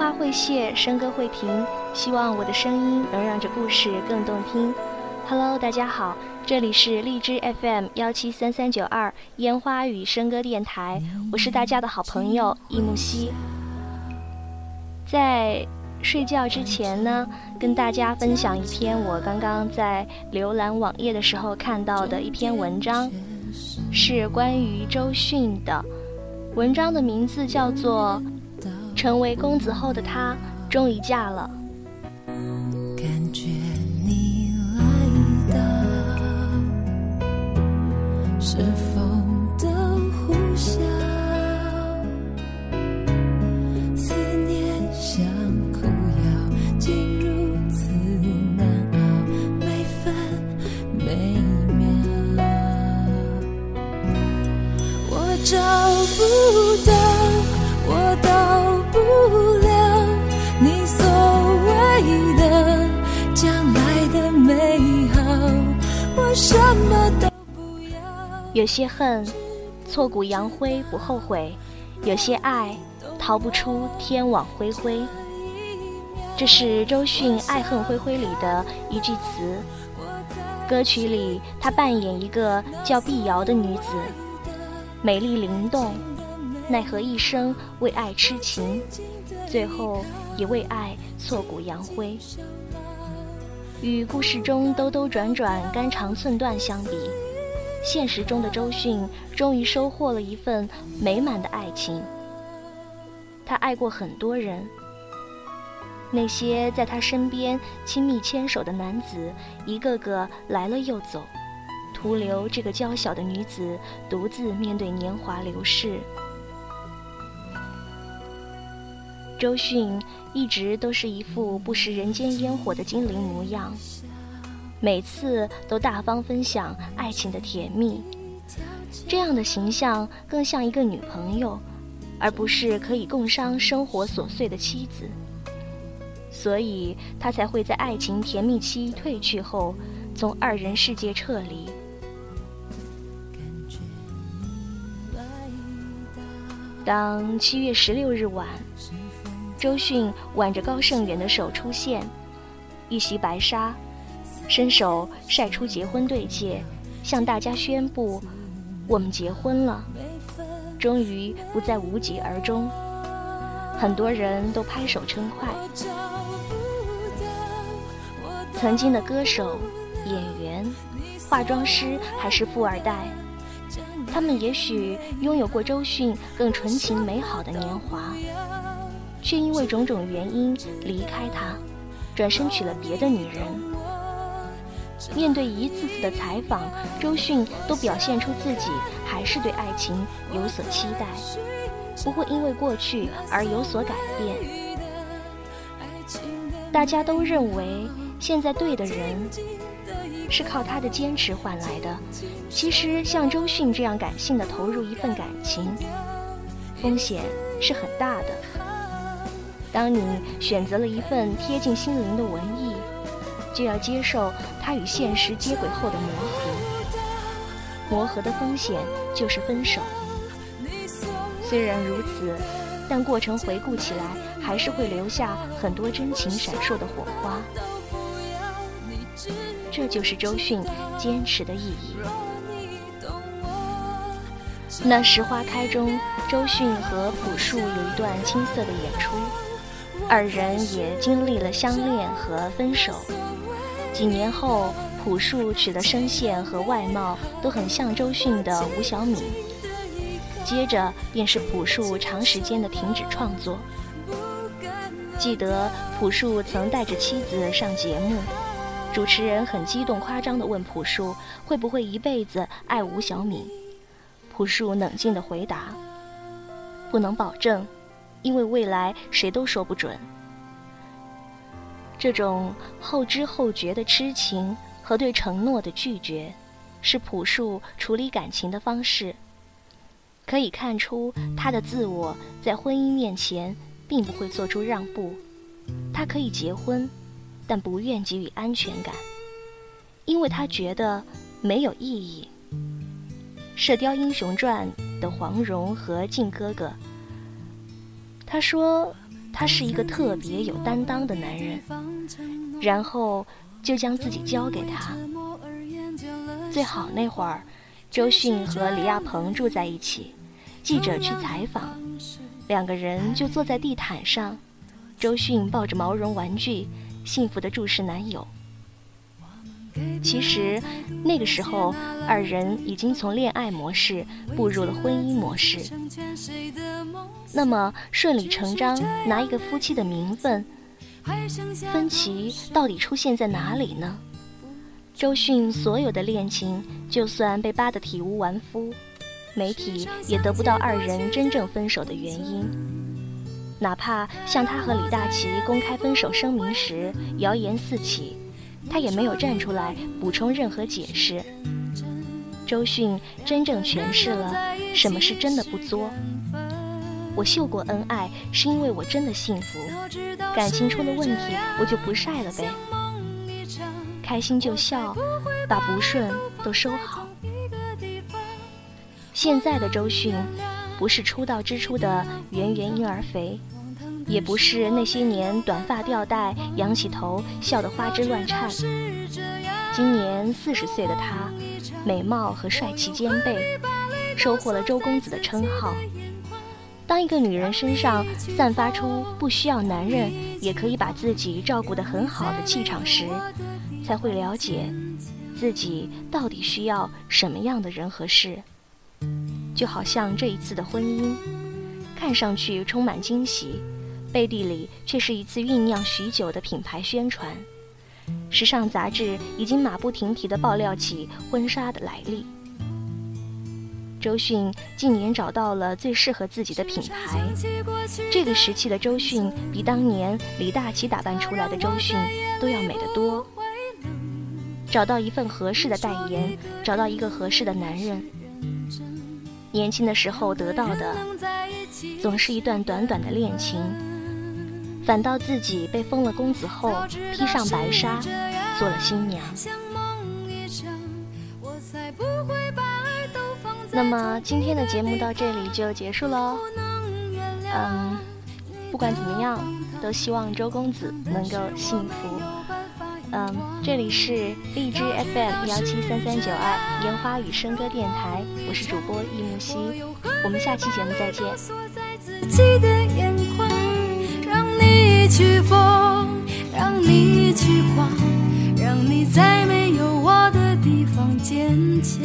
花会谢，笙歌会停。希望我的声音能让这故事更动听。Hello，大家好，这里是荔枝 FM 幺七三三九二烟花与笙歌电台，我是大家的好朋友易木希。在睡觉之前呢，跟大家分享一篇我刚刚在浏览网页的时候看到的一篇文章，是关于周迅的。文章的名字叫做。成为公子后的她，终于嫁了。有些恨，挫骨扬灰不后悔；有些爱，逃不出天网恢恢。这是周迅《爱恨恢恢》里的一句词。歌曲里，她扮演一个叫碧瑶的女子，美丽灵动，奈何一生为爱痴情，最后也为爱挫骨扬灰。与故事中兜兜转转、肝肠寸断相比，现实中的周迅终于收获了一份美满的爱情。他爱过很多人，那些在他身边亲密牵手的男子，一个个来了又走，徒留这个娇小的女子独自面对年华流逝。周迅一直都是一副不食人间烟火的精灵模样，每次都大方分享爱情的甜蜜，这样的形象更像一个女朋友，而不是可以共商生活琐碎的妻子。所以，他才会在爱情甜蜜期褪去后，从二人世界撤离。当七月十六日晚。周迅挽着高胜远的手出现，一袭白纱，伸手晒出结婚对戒，向大家宣布：“我们结婚了，终于不再无疾而终。”很多人都拍手称快。曾经的歌手、演员、化妆师还是富二代，他们也许拥有过周迅更纯情美好的年华。却因为种种原因离开他，转身娶了别的女人。面对一次次的采访，周迅都表现出自己还是对爱情有所期待，不会因为过去而有所改变。大家都认为现在对的人是靠他的坚持换来的。其实像周迅这样感性的投入一份感情，风险是很大的。当你选择了一份贴近心灵的文艺，就要接受它与现实接轨后的磨合。磨合的风险就是分手。虽然如此，但过程回顾起来，还是会留下很多真情闪烁的火花。这就是周迅坚持的意义。那时花开中，周迅和朴树有一段青涩的演出。二人也经历了相恋和分手。几年后，朴树娶的声线和外貌都很像周迅的吴晓敏。接着便是朴树长时间的停止创作。记得朴树曾带着妻子上节目，主持人很激动夸张地问朴树会不会一辈子爱吴晓敏。朴树冷静地回答：“不能保证。”因为未来谁都说不准，这种后知后觉的痴情和对承诺的拒绝，是朴树处理感情的方式。可以看出，他的自我在婚姻面前并不会做出让步。他可以结婚，但不愿给予安全感，因为他觉得没有意义。《射雕英雄传》的黄蓉和靖哥哥。他说：“他是一个特别有担当的男人，然后就将自己交给他。最好那会儿，周迅和李亚鹏住在一起，记者去采访，两个人就坐在地毯上，周迅抱着毛绒玩具，幸福的注视男友。其实那个时候，二人已经从恋爱模式步入了婚姻模式。那么顺理成章拿一个夫妻的名分，分歧到底出现在哪里呢？周迅所有的恋情，就算被扒得体无完肤，媒体也得不到二人真正分手的原因。哪怕像他和李大齐公开分手声明时，谣言四起，他也没有站出来补充任何解释。周迅真正诠释了什么是真的不作。我秀过恩爱，是因为我真的幸福。感情出了问题，我就不晒了呗。开心就笑，把不顺都收好。现在的周迅，不是出道之初的圆圆婴儿肥，也不是那些年短发吊带、仰起头笑得花枝乱颤。今年四十岁的她，美貌和帅气兼备，收获了周公子的称号。当一个女人身上散发出不需要男人也可以把自己照顾得很好的气场时，才会了解自己到底需要什么样的人和事。就好像这一次的婚姻，看上去充满惊喜，背地里却是一次酝酿许久的品牌宣传。时尚杂志已经马不停蹄地爆料起婚纱的来历。周迅近年找到了最适合自己的品牌。这个时期的周迅，比当年李大齐打扮出来的周迅都要美得多。找到一份合适的代言，找到一个合适的男人。年轻的时候得到的，总是一段短短的恋情，反倒自己被封了公子后，披上白纱，做了新娘。那么今天的节目到这里就结束喽。嗯，不管怎么样，都希望周公子能够幸福。嗯，这里是荔枝 FM 幺七三三九二烟花与笙歌电台，我是主播易木兮，我们下期节目再见。让你去疯，让你去狂，让你在没有我的地方坚强，